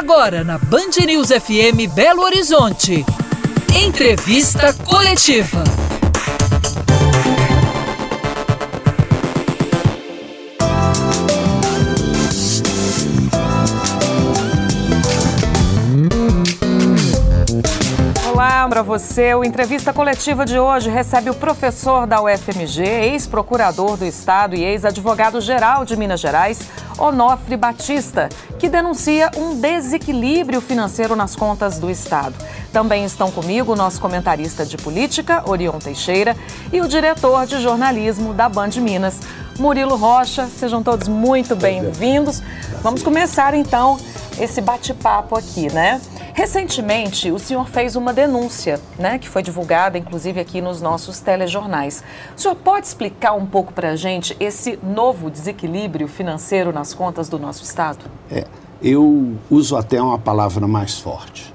Agora na Band News FM Belo Horizonte. Entrevista coletiva. Olá para você. O entrevista coletiva de hoje recebe o professor da UFMG, ex-procurador do Estado e ex-advogado-geral de Minas Gerais, Onofre Batista, que denuncia um desequilíbrio financeiro nas contas do Estado. Também estão comigo o nosso comentarista de política, Orion Teixeira, e o diretor de jornalismo da Band Minas, Murilo Rocha. Sejam todos muito bem-vindos. Vamos começar então esse bate-papo aqui, né? Recentemente, o senhor fez uma denúncia, né, que foi divulgada, inclusive, aqui nos nossos telejornais. O senhor pode explicar um pouco para a gente esse novo desequilíbrio financeiro nas contas do nosso Estado? É, eu uso até uma palavra mais forte,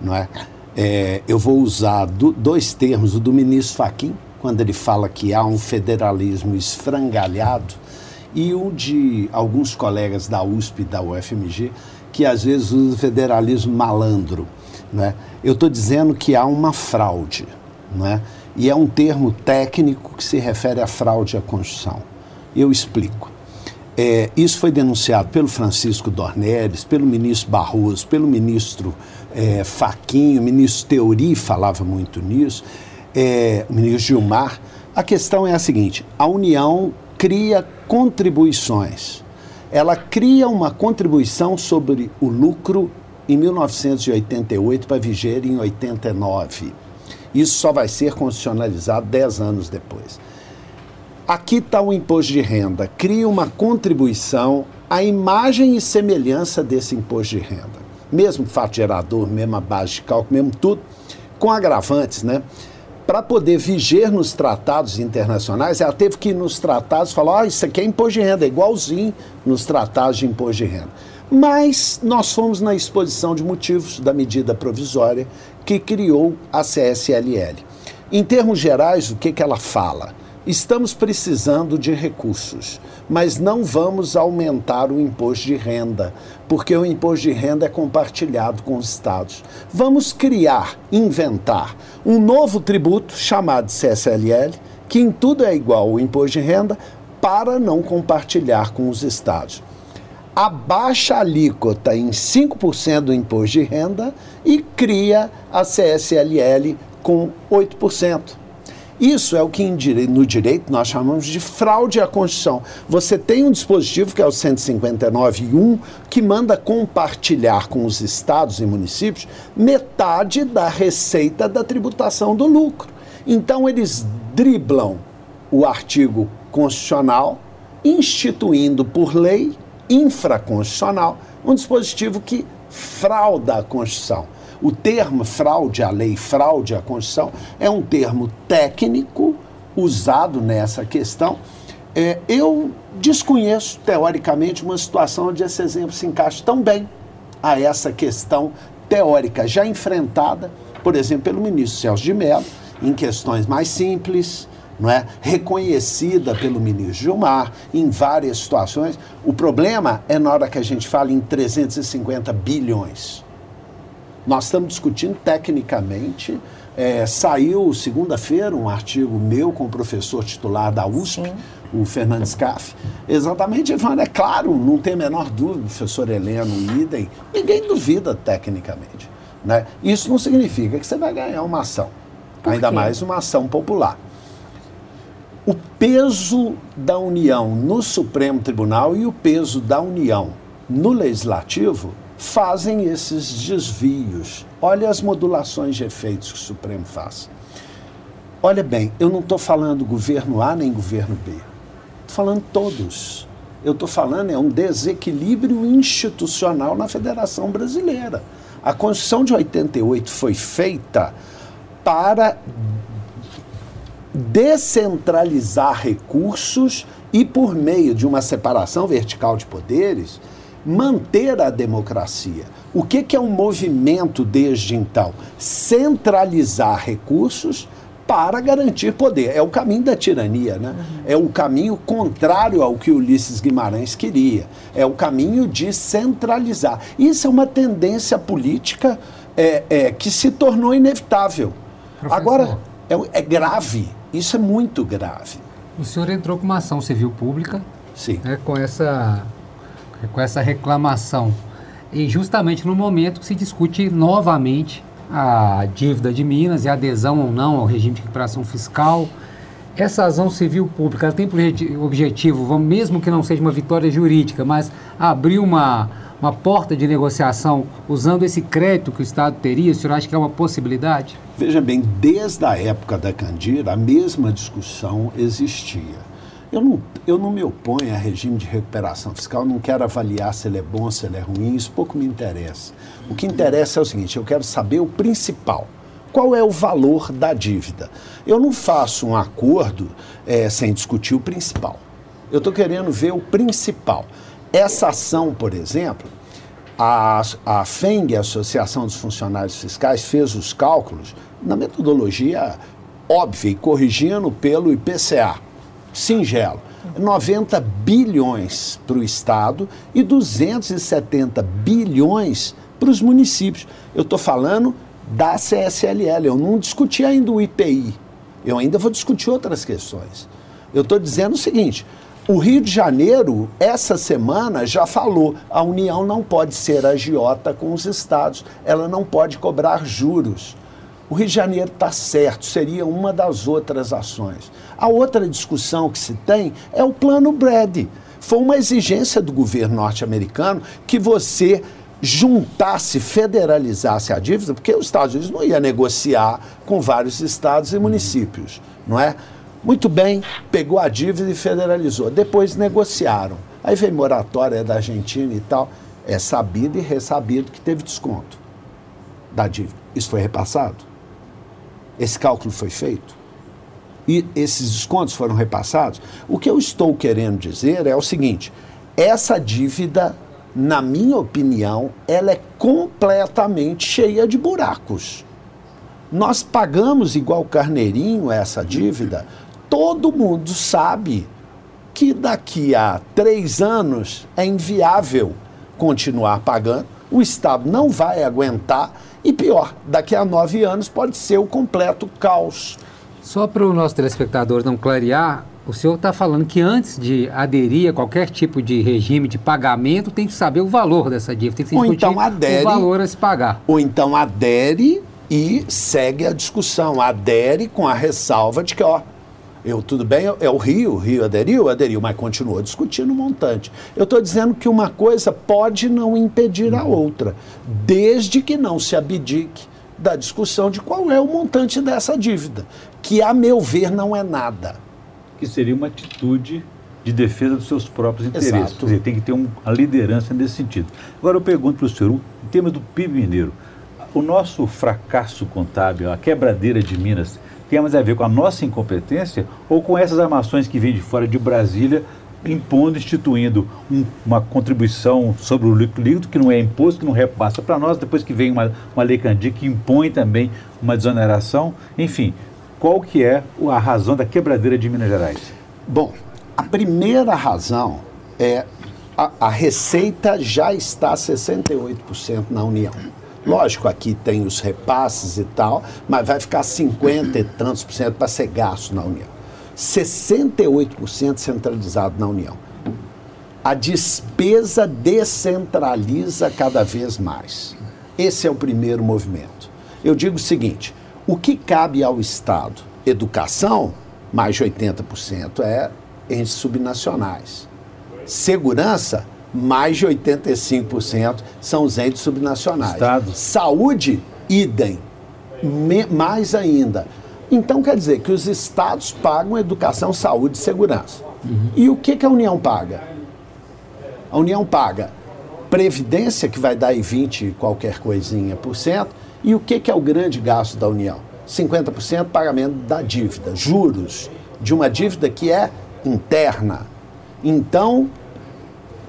não é? é eu vou usar do, dois termos, o do ministro Fachin, quando ele fala que há um federalismo esfrangalhado, e o de alguns colegas da USP e da UFMG, que às vezes usa o federalismo malandro. Né? Eu estou dizendo que há uma fraude, né? e é um termo técnico que se refere à fraude à Constituição. Eu explico. É, isso foi denunciado pelo Francisco Dornelles, pelo ministro Barroso, pelo ministro é, Faquinho, o ministro Teori falava muito nisso, é, o ministro Gilmar. A questão é a seguinte: a União cria contribuições ela cria uma contribuição sobre o lucro em 1988 para viger em 89. Isso só vai ser constitucionalizado 10 anos depois. Aqui está o imposto de renda. Cria uma contribuição à imagem e semelhança desse imposto de renda. Mesmo fato gerador, mesma base de cálculo, mesmo tudo, com agravantes, né? Para poder viger nos tratados internacionais, ela teve que ir nos tratados falar: ah, isso aqui é imposto de renda, é igualzinho nos tratados de imposto de renda. Mas nós fomos na exposição de motivos da medida provisória que criou a CSLL. Em termos gerais, o que, que ela fala? Estamos precisando de recursos, mas não vamos aumentar o imposto de renda, porque o imposto de renda é compartilhado com os estados. Vamos criar, inventar um novo tributo chamado CSLL, que em tudo é igual ao imposto de renda, para não compartilhar com os estados. Abaixa a alíquota em 5% do imposto de renda e cria a CSLL com 8%. Isso é o que no direito nós chamamos de fraude à Constituição. Você tem um dispositivo, que é o 159.1, que manda compartilhar com os estados e municípios metade da receita da tributação do lucro. Então, eles driblam o artigo constitucional, instituindo por lei infraconstitucional um dispositivo que frauda a Constituição. O termo fraude à lei, fraude à Constituição, é um termo técnico usado nessa questão. É, eu desconheço, teoricamente, uma situação onde esse exemplo se encaixa tão bem a essa questão teórica já enfrentada, por exemplo, pelo ministro Celso de Mello, em questões mais simples, não é? reconhecida pelo ministro Gilmar em várias situações. O problema é na hora que a gente fala em 350 bilhões. Nós estamos discutindo tecnicamente. É, saiu segunda-feira um artigo meu com o professor titular da USP, Sim. o Fernandes Caff. Exatamente, falando, é claro, não tem a menor dúvida, professor Heleno, idem, ninguém duvida tecnicamente. Né? Isso não significa que você vai ganhar uma ação, ainda mais uma ação popular. O peso da União no Supremo Tribunal e o peso da União no Legislativo fazem esses desvios. Olha as modulações de efeitos que o Supremo faz. Olha bem, eu não estou falando governo A nem governo B. Estou falando todos. Eu estou falando é um desequilíbrio institucional na Federação Brasileira. A Constituição de 88 foi feita para descentralizar recursos e, por meio de uma separação vertical de poderes, manter a democracia. O que, que é um movimento desde então? Centralizar recursos para garantir poder. É o caminho da tirania, né? Uhum. É o caminho contrário ao que Ulisses Guimarães queria. É o caminho de centralizar. Isso é uma tendência política é, é, que se tornou inevitável. Professor. Agora, é, é, grave. Isso é muito grave. O senhor entrou com uma ação civil pública Sim. Né, com, essa, com essa reclamação. E justamente no momento que se discute novamente a dívida de Minas e a adesão ou não ao regime de recuperação fiscal. Essa ação civil pública tem por objetivo, mesmo que não seja uma vitória jurídica, mas abrir uma, uma porta de negociação usando esse crédito que o Estado teria? O senhor acha que é uma possibilidade? Veja bem, desde a época da Candira, a mesma discussão existia. Eu não, eu não me oponho a regime de recuperação fiscal, não quero avaliar se ele é bom, se ele é ruim, isso pouco me interessa. O que interessa é o seguinte: eu quero saber o principal. Qual é o valor da dívida? Eu não faço um acordo é, sem discutir o principal. Eu estou querendo ver o principal. Essa ação, por exemplo, a, a FENG, a Associação dos Funcionários Fiscais, fez os cálculos na metodologia óbvia e corrigindo pelo IPCA singelo. 90 bilhões para o Estado e 270 bilhões para os municípios. Eu estou falando da CSLL, eu não discuti ainda o IPI, eu ainda vou discutir outras questões. Eu estou dizendo o seguinte: o Rio de Janeiro, essa semana, já falou: a União não pode ser agiota com os estados, ela não pode cobrar juros. O Rio de Janeiro está certo, seria uma das outras ações. A outra discussão que se tem é o plano Brady. Foi uma exigência do governo norte-americano que você juntasse, federalizasse a dívida, porque os Estados Unidos não ia negociar com vários estados e municípios, não é? Muito bem, pegou a dívida e federalizou. Depois negociaram. Aí veio moratória da Argentina e tal. É sabido e ressabido que teve desconto da dívida. Isso foi repassado? Esse cálculo foi feito? E esses descontos foram repassados? O que eu estou querendo dizer é o seguinte: essa dívida, na minha opinião, ela é completamente cheia de buracos. Nós pagamos igual carneirinho essa dívida, todo mundo sabe que daqui a três anos é inviável continuar pagando, o Estado não vai aguentar e pior, daqui a nove anos pode ser o completo caos. Só para o nosso telespectador não clarear, o senhor está falando que antes de aderir a qualquer tipo de regime de pagamento, tem que saber o valor dessa dívida, tem que ou então adere, o valor a se pagar. Ou então adere e segue a discussão. Adere com a ressalva de que, ó, eu, tudo bem, é o Rio, o Rio aderiu, aderiu, mas continuou discutindo o montante. Eu estou dizendo que uma coisa pode não impedir a outra, desde que não se abdique da discussão de qual é o montante dessa dívida, que, a meu ver, não é nada. Que seria uma atitude de defesa dos seus próprios interesses. Exato. Quer dizer, tem que ter uma liderança nesse sentido. Agora eu pergunto para o senhor, em termos do PIB mineiro, o nosso fracasso contábil, a quebradeira de Minas, tem mais a ver com a nossa incompetência ou com essas armações que vêm de fora de Brasília impondo, instituindo um, uma contribuição sobre o líquido que não é imposto, que não repassa para nós, depois que vem uma, uma lei Candir que impõe também uma desoneração. Enfim, qual que é a razão da quebradeira de Minas Gerais? Bom, a primeira razão é a, a receita já está 68% na União. Lógico, aqui tem os repasses e tal, mas vai ficar 50 e tantos por cento para ser gasto na União. 68% centralizado na União. A despesa descentraliza cada vez mais. Esse é o primeiro movimento. Eu digo o seguinte: o que cabe ao Estado? Educação, mais de 80% é entes subnacionais. Segurança, mais de 85% são os entes subnacionais. Estado. Saúde, idem. Me, mais ainda. Então quer dizer que os estados pagam educação, saúde e segurança. Uhum. E o que, que a União paga? A União paga previdência, que vai dar aí 20 qualquer coisinha por cento, e o que, que é o grande gasto da União? 50% pagamento da dívida, juros de uma dívida que é interna. Então,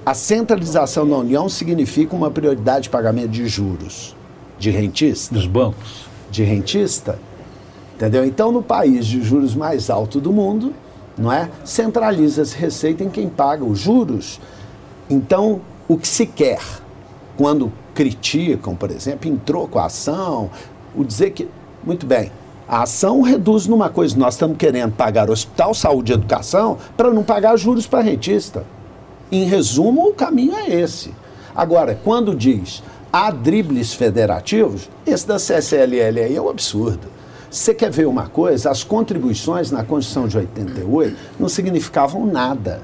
a centralização da União significa uma prioridade de pagamento de juros de rentista. Dos bancos. De rentista. Entendeu? Então, no país de juros mais alto do mundo, não é? Centraliza-se receita em quem paga os juros. Então, o que se quer quando criticam, por exemplo, entrou com a ação, o dizer que, muito bem, a ação reduz numa coisa, nós estamos querendo pagar hospital, saúde e educação para não pagar juros para rentista. Em resumo, o caminho é esse. Agora, quando diz há dribles federativos, esse da CSLL aí é um absurdo. Você quer ver uma coisa? As contribuições na Constituição de 88 não significavam nada.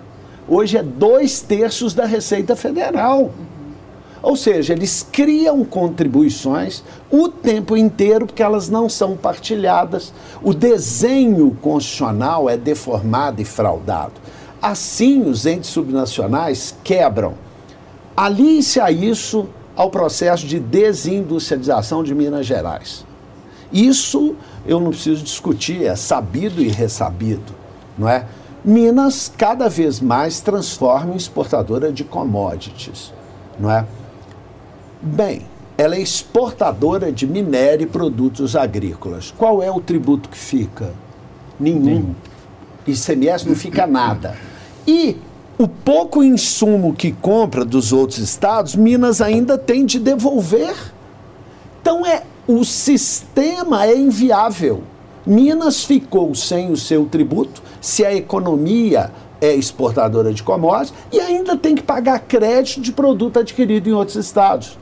Hoje é dois terços da Receita Federal. Ou seja, eles criam contribuições o tempo inteiro porque elas não são partilhadas. O desenho constitucional é deformado e fraudado. Assim, os entes subnacionais quebram. Alice a isso ao processo de desindustrialização de Minas Gerais. Isso eu não preciso discutir, é sabido e ressabido, não é? Minas cada vez mais transforma em exportadora de commodities, não é? Bem, ela é exportadora de minério e produtos agrícolas. Qual é o tributo que fica? Nenhum. Nenhum. ICMS não fica nada. E o pouco insumo que compra dos outros estados, Minas ainda tem de devolver. Então é o sistema é inviável. Minas ficou sem o seu tributo, se a economia é exportadora de commodities e ainda tem que pagar crédito de produto adquirido em outros estados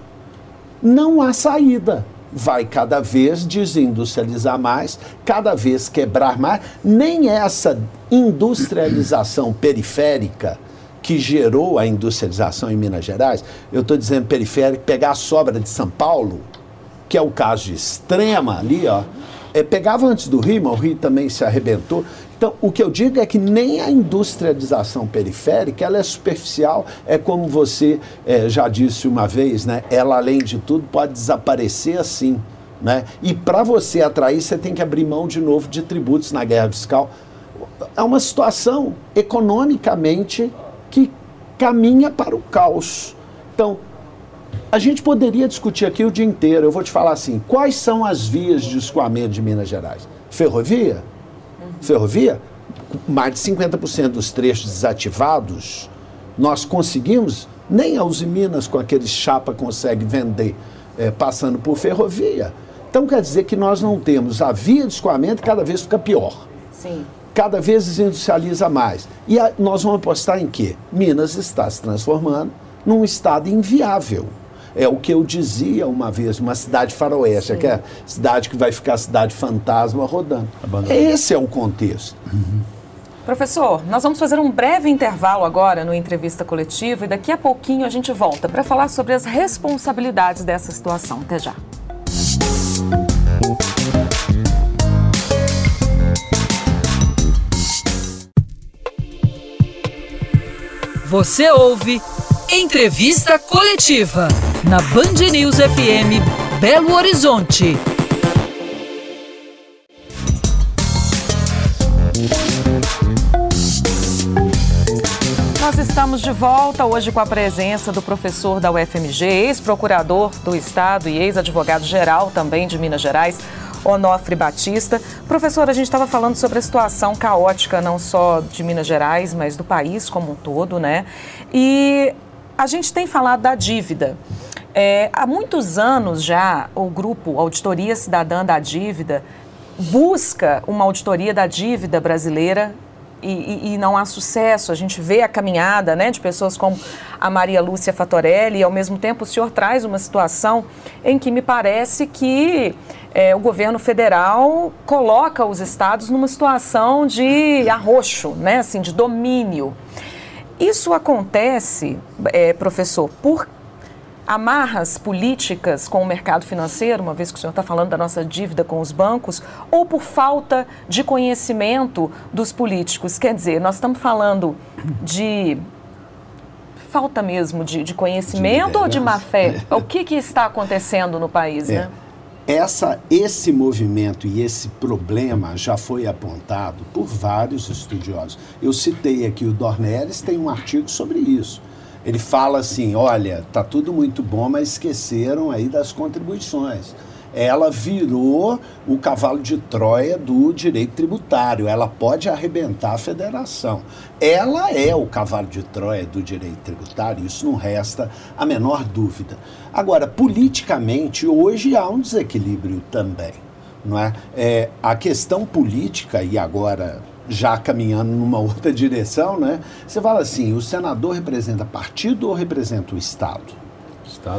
não há saída. Vai cada vez desindustrializar mais, cada vez quebrar mais. Nem essa industrialização periférica que gerou a industrialização em Minas Gerais, eu estou dizendo periférica, pegar a sobra de São Paulo, que é o caso de extrema ali, ó, é, pegava antes do Rio, mas o Rio também se arrebentou. Então, o que eu digo é que nem a industrialização periférica, ela é superficial, é como você é, já disse uma vez, né? Ela, além de tudo, pode desaparecer assim, né? E para você atrair, você tem que abrir mão de novo de tributos na guerra fiscal. É uma situação economicamente que caminha para o caos. Então, a gente poderia discutir aqui o dia inteiro. Eu vou te falar assim: quais são as vias de escoamento de Minas Gerais? Ferrovia? Ferrovia, mais de 50% dos trechos desativados, nós conseguimos, nem a Uzi Minas com aqueles chapa consegue vender é, passando por ferrovia. Então quer dizer que nós não temos a via de escoamento cada vez fica pior. Sim. Cada vez desindustrializa mais. E a, nós vamos apostar em quê? Minas está se transformando num estado inviável. É o que eu dizia uma vez, uma cidade faroeste, que é cidade que vai ficar cidade fantasma rodando. Esse é o contexto. Uhum. Professor, nós vamos fazer um breve intervalo agora no entrevista coletiva e daqui a pouquinho a gente volta para falar sobre as responsabilidades dessa situação. Até já. Você ouve Entrevista Coletiva na Band News FM Belo Horizonte. Nós estamos de volta hoje com a presença do professor da UFMG, ex-procurador do Estado e ex-advogado-geral também de Minas Gerais, Onofre Batista. Professor, a gente estava falando sobre a situação caótica não só de Minas Gerais, mas do país como um todo, né? E a gente tem falado da dívida. É, há muitos anos já, o grupo Auditoria Cidadã da Dívida busca uma auditoria da dívida brasileira e, e, e, não há sucesso. A gente vê a caminhada né, de pessoas como a Maria Lúcia Fatorelli e, ao mesmo tempo, o senhor traz uma situação em que me parece que é, o governo federal coloca os estados numa situação de arroxo, né, assim, de domínio. Isso acontece, é, professor, por amarras políticas com o mercado financeiro, uma vez que o senhor está falando da nossa dívida com os bancos, ou por falta de conhecimento dos políticos? Quer dizer, nós estamos falando de falta mesmo de, de conhecimento ou de má fé? O que, que está acontecendo no país, é. né? Essa, esse movimento e esse problema já foi apontado por vários estudiosos. Eu citei aqui o Dornelles, tem um artigo sobre isso. Ele fala assim: olha, tá tudo muito bom, mas esqueceram aí das contribuições. Ela virou o cavalo de Troia do direito tributário. Ela pode arrebentar a federação. Ela é o cavalo de Troia do direito tributário, isso não resta a menor dúvida. Agora, politicamente, hoje há um desequilíbrio também. Não é? é a questão política, e agora já caminhando numa outra direção, né? Você fala assim, o senador representa partido ou representa o Estado?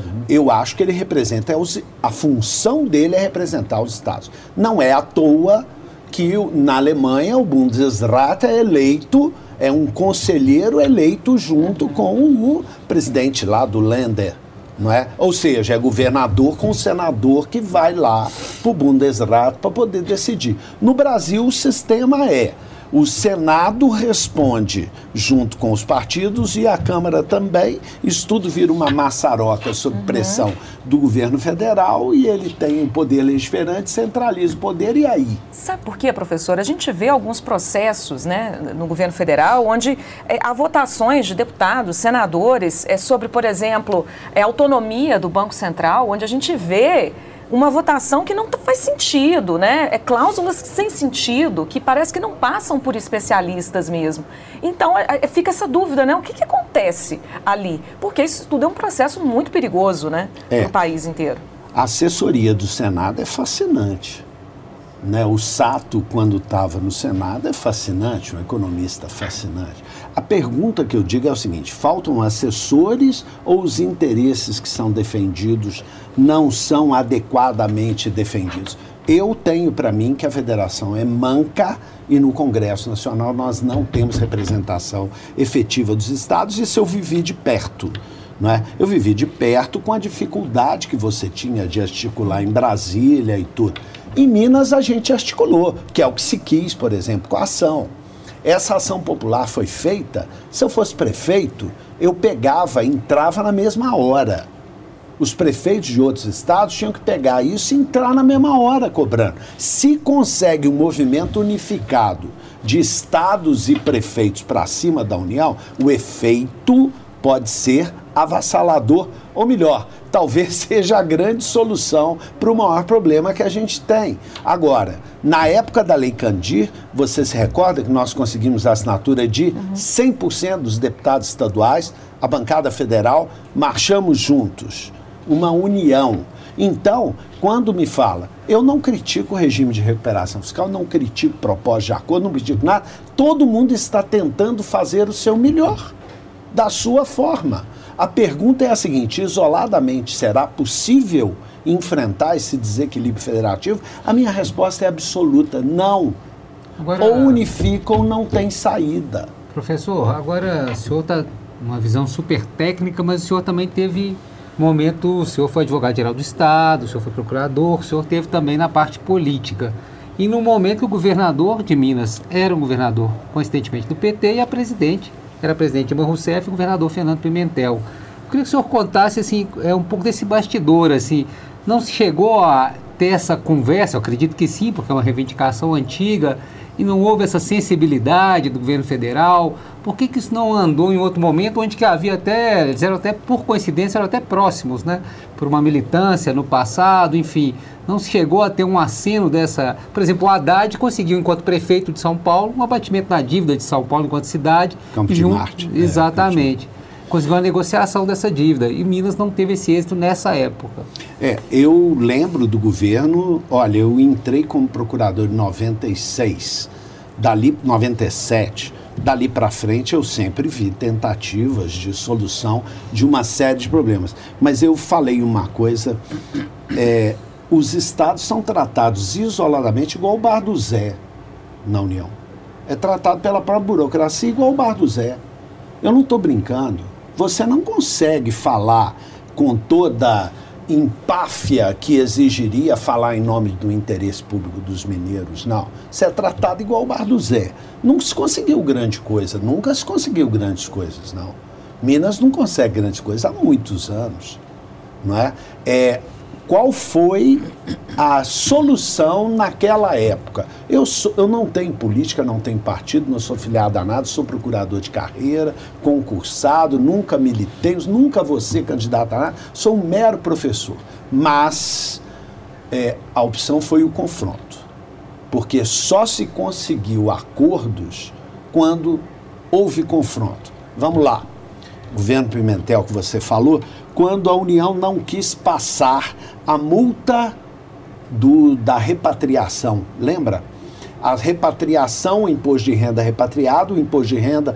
Né? Eu acho que ele representa, a função dele é representar os Estados. Não é à toa que na Alemanha o Bundesrat é eleito, é um conselheiro eleito junto com o presidente lá do Länder. Não é? Ou seja, é governador com senador que vai lá para o Bundesrat para poder decidir. No Brasil, o sistema é o Senado responde junto com os partidos e a Câmara também. Isso tudo vira uma maçaroca sob uhum. pressão do governo federal e ele tem um poder legiferante, centraliza o poder e aí? Sabe por quê, professor? A gente vê alguns processos né, no governo federal onde é, há votações de deputados, senadores, é, sobre, por exemplo, é, autonomia do Banco Central, onde a gente vê uma votação que não faz sentido, né? É cláusulas sem sentido, que parece que não passam por especialistas mesmo. Então, é, é, fica essa dúvida, né? O que, que acontece ali? Porque isso tudo é um processo muito perigoso, né? É. No país inteiro. A assessoria do Senado é fascinante. Né? O Sato, quando estava no Senado, é fascinante, um economista fascinante. A pergunta que eu digo é o seguinte: faltam assessores ou os interesses que são defendidos não são adequadamente defendidos? Eu tenho para mim que a federação é manca e no Congresso Nacional nós não temos representação efetiva dos estados, isso eu vivi de perto. É? Eu vivi de perto com a dificuldade que você tinha de articular em Brasília e tudo. Em Minas a gente articulou, que é o que se quis, por exemplo, com a ação. Essa ação popular foi feita, se eu fosse prefeito, eu pegava, entrava na mesma hora. Os prefeitos de outros estados tinham que pegar isso e entrar na mesma hora cobrando. Se consegue um movimento unificado de estados e prefeitos para cima da União, o efeito pode ser avassalador, ou melhor, talvez seja a grande solução para o maior problema que a gente tem. Agora, na época da Lei Candir, você se recorda que nós conseguimos a assinatura de 100% dos deputados estaduais, a bancada federal, marchamos juntos, uma união. Então, quando me fala, eu não critico o regime de recuperação fiscal, não critico propósito de acordo, não critico nada, todo mundo está tentando fazer o seu melhor, da sua forma. A pergunta é a seguinte: isoladamente será possível enfrentar esse desequilíbrio federativo? A minha resposta é absoluta: não. Agora, ou unifica ou não tem saída. Professor, agora o senhor está uma visão super técnica, mas o senhor também teve momento, o senhor foi advogado-geral do Estado, o senhor foi procurador, o senhor teve também na parte política. E no momento que o governador de Minas era um governador, coincidentemente, do PT, e a presidente era presidente Dilma Rousseff e governador Fernando Pimentel. Eu queria que o senhor contasse assim, é, um pouco desse bastidor. Assim, não se chegou a ter essa conversa? Eu acredito que sim, porque é uma reivindicação antiga e não houve essa sensibilidade do governo federal? Por que, que isso não andou em outro momento, onde que havia até, eles eram até, por coincidência, eram até próximos, né? Por uma militância no passado, enfim. Não se chegou a ter um aceno dessa... Por exemplo, o Haddad conseguiu, enquanto prefeito de São Paulo, um abatimento na dívida de São Paulo enquanto cidade. Campo de Marte. É, exatamente. É, conseguiu a negociação dessa dívida. E Minas não teve esse êxito nessa época. É, eu lembro do governo, olha, eu entrei como procurador em 96, dali 97, dali para frente eu sempre vi tentativas de solução de uma série de problemas. Mas eu falei uma coisa, é, os estados são tratados isoladamente igual o Bar do Zé na União. É tratado pela própria burocracia igual o Bar do Zé. Eu não estou brincando. Você não consegue falar com toda empáfia que exigiria falar em nome do interesse público dos mineiros, não. Você é tratado igual o Bar do Zé. Não se conseguiu grande coisa, nunca se conseguiu grandes coisas, não. Minas não consegue grandes coisas há muitos anos, não é? é qual foi a solução naquela época. Eu, sou, eu não tenho política, não tenho partido, não sou filiado a nada, sou procurador de carreira, concursado, nunca militei, nunca vou ser candidato a nada, sou um mero professor. Mas é, a opção foi o confronto. Porque só se conseguiu acordos quando houve confronto. Vamos lá. Governo Pimentel, que você falou, quando a União não quis passar a multa do, da repatriação. Lembra? A repatriação, imposto de renda repatriado, imposto de renda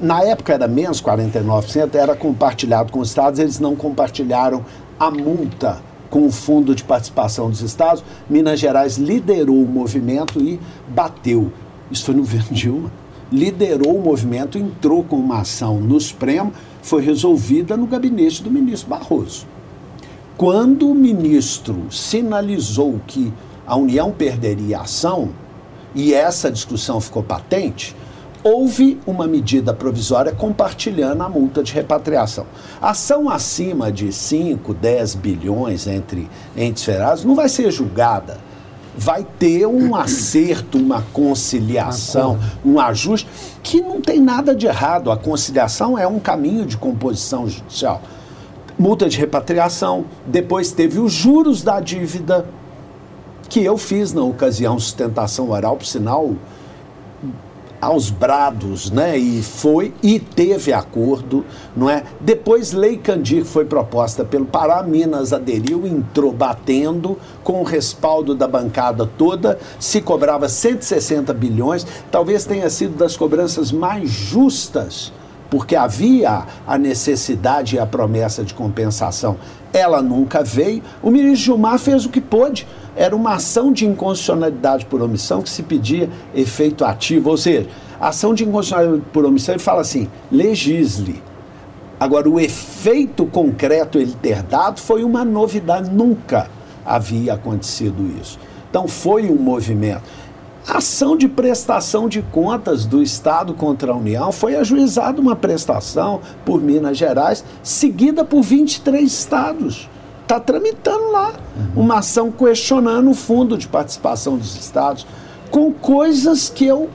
na época era menos 49%, era compartilhado com os estados, eles não compartilharam a multa com o Fundo de Participação dos Estados. Minas Gerais liderou o movimento e bateu. Isso foi no governo Dilma. Liderou o movimento, entrou com uma ação no Supremo, foi resolvida no gabinete do ministro Barroso. Quando o ministro sinalizou que a União perderia a ação, e essa discussão ficou patente, houve uma medida provisória compartilhando a multa de repatriação. Ação acima de 5, 10 bilhões entre entes federados não vai ser julgada. Vai ter um acerto, uma conciliação, um ajuste, que não tem nada de errado. A conciliação é um caminho de composição judicial. Multa de repatriação, depois teve os juros da dívida, que eu fiz na ocasião sustentação oral, por sinal, aos brados, né? E foi e teve acordo, não é? Depois Lei Candir foi proposta pelo Pará, Minas aderiu, entrou batendo com o respaldo da bancada toda, se cobrava 160 bilhões, talvez tenha sido das cobranças mais justas porque havia a necessidade e a promessa de compensação. Ela nunca veio. O ministro Gilmar fez o que pôde. Era uma ação de inconstitucionalidade por omissão que se pedia efeito ativo. Ou seja, ação de inconstitucionalidade por omissão, ele fala assim: legisle. Agora, o efeito concreto ele ter dado foi uma novidade. Nunca havia acontecido isso. Então, foi um movimento ação de prestação de contas do Estado contra a União foi ajuizada uma prestação por Minas Gerais, seguida por 23 estados. Está tramitando lá uhum. uma ação questionando o fundo de participação dos estados, com coisas que eu.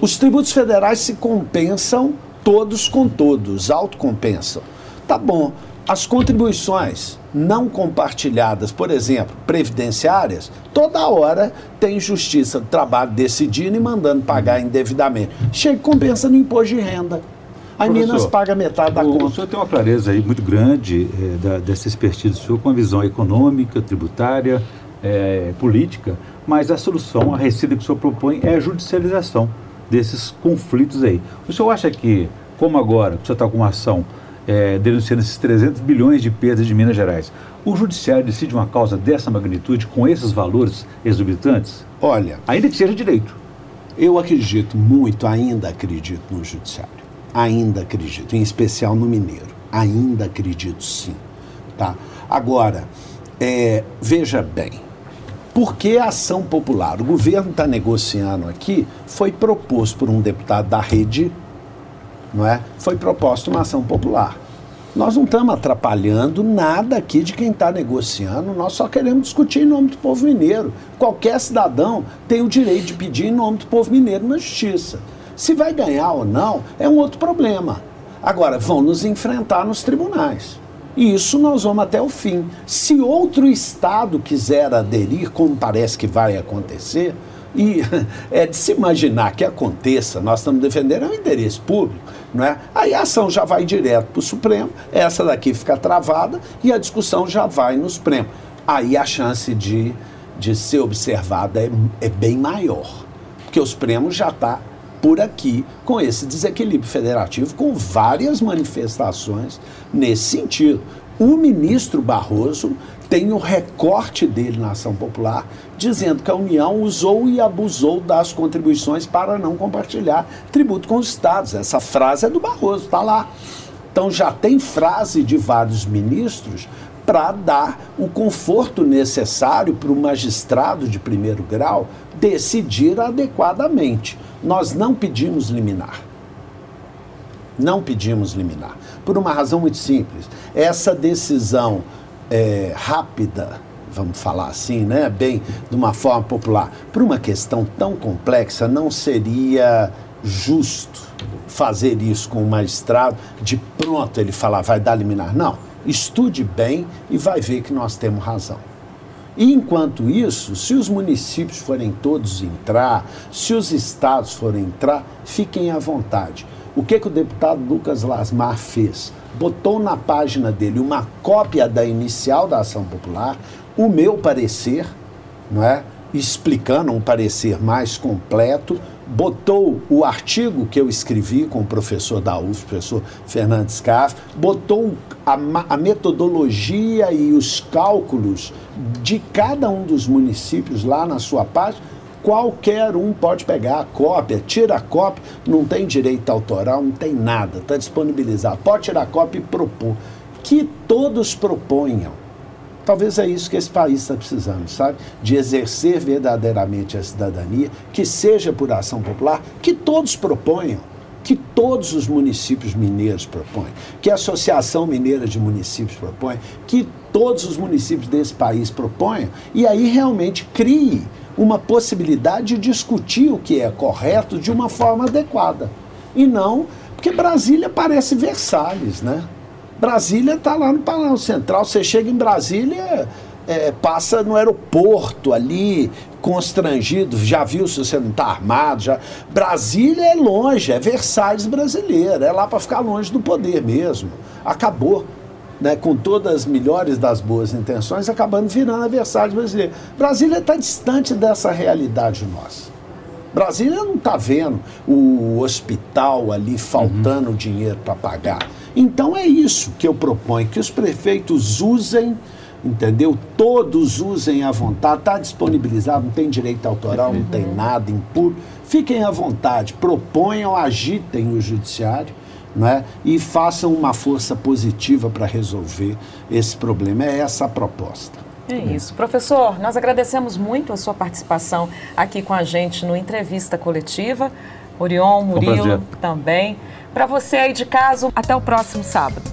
Os tributos federais se compensam todos com todos, autocompensam. Tá bom. As contribuições não compartilhadas, por exemplo, previdenciárias, toda hora tem justiça do trabalho decidindo e mandando pagar indevidamente. Chega e compensa no imposto de renda. A Minas paga metade da o, conta. O senhor tem uma clareza aí muito grande é, da, dessa expertise do senhor com a visão econômica, tributária, é, política, mas a solução, a receita que o senhor propõe é a judicialização desses conflitos aí. O senhor acha que, como agora, o senhor está com uma ação é, denunciando esses 300 bilhões de perdas de Minas Gerais. O judiciário decide uma causa dessa magnitude com esses valores exorbitantes? Olha, ainda que seja direito. Eu acredito muito, ainda acredito no judiciário. Ainda acredito, em especial no mineiro. Ainda acredito sim. Tá? Agora, é, veja bem, por que a ação popular? O governo está negociando aqui, foi proposto por um deputado da rede não é? Foi proposta uma ação popular. Nós não estamos atrapalhando nada aqui de quem está negociando, nós só queremos discutir em nome do povo mineiro. Qualquer cidadão tem o direito de pedir em nome do povo mineiro na justiça. Se vai ganhar ou não, é um outro problema. Agora, vão nos enfrentar nos tribunais. E isso nós vamos até o fim. Se outro Estado quiser aderir, como parece que vai acontecer, e é de se imaginar que aconteça, nós estamos defendendo é o interesse público, não é? Aí a ação já vai direto para o Supremo, essa daqui fica travada e a discussão já vai no Supremo. Aí a chance de, de ser observada é, é bem maior, porque o Supremo já está por aqui com esse desequilíbrio federativo, com várias manifestações nesse sentido. O ministro Barroso tem o recorte dele na ação popular, dizendo que a União usou e abusou das contribuições para não compartilhar tributo com os estados. Essa frase é do Barroso, está lá. Então já tem frase de vários ministros para dar o conforto necessário para o magistrado de primeiro grau decidir adequadamente. Nós não pedimos liminar. Não pedimos liminar. Por uma razão muito simples. Essa decisão é, rápida, vamos falar assim, né, bem de uma forma popular, para uma questão tão complexa, não seria justo fazer isso com o magistrado, de pronto ele falar, vai dar liminar. Não, estude bem e vai ver que nós temos razão. E enquanto isso, se os municípios forem todos entrar, se os estados forem entrar, fiquem à vontade. O que, que o deputado Lucas Lasmar fez? Botou na página dele uma cópia da inicial da ação popular, o meu parecer, não é? explicando um parecer mais completo, botou o artigo que eu escrevi com o professor da UF, professor Fernandes Caff, botou a, a, metodologia e os cálculos de cada um dos municípios lá na sua página. Qualquer um pode pegar a cópia, tira a cópia, não tem direito autoral, não tem nada, está disponibilizado. Pode tirar a cópia e propor. Que todos proponham Talvez é isso que esse país está precisando, sabe? De exercer verdadeiramente a cidadania, que seja por ação popular, que todos proponham, que todos os municípios mineiros propõem, que a Associação Mineira de Municípios propõe, que todos os municípios desse país proponham, e aí realmente crie uma possibilidade de discutir o que é correto de uma forma adequada. E não, porque Brasília parece Versalhes, né? Brasília está lá no Palácio Central. Você chega em Brasília, é, passa no aeroporto ali, constrangido, já viu se você não está armado. Já... Brasília é longe, é Versalhes brasileira, é lá para ficar longe do poder mesmo. Acabou. Né, com todas as melhores das boas intenções, acabando virando a Versalhes brasileira. Brasília está distante dessa realidade nossa. Brasília não está vendo o hospital ali faltando uhum. dinheiro para pagar. Então é isso que eu proponho, que os prefeitos usem, entendeu? Todos usem à vontade, está disponibilizado, não tem direito autoral, não tem nada impuro. Fiquem à vontade, proponham, agitem o judiciário. Né? e façam uma força positiva para resolver esse problema. É essa a proposta. É isso. Professor, nós agradecemos muito a sua participação aqui com a gente no Entrevista Coletiva. Orion, Murilo um também. Para você aí de casa, até o próximo sábado.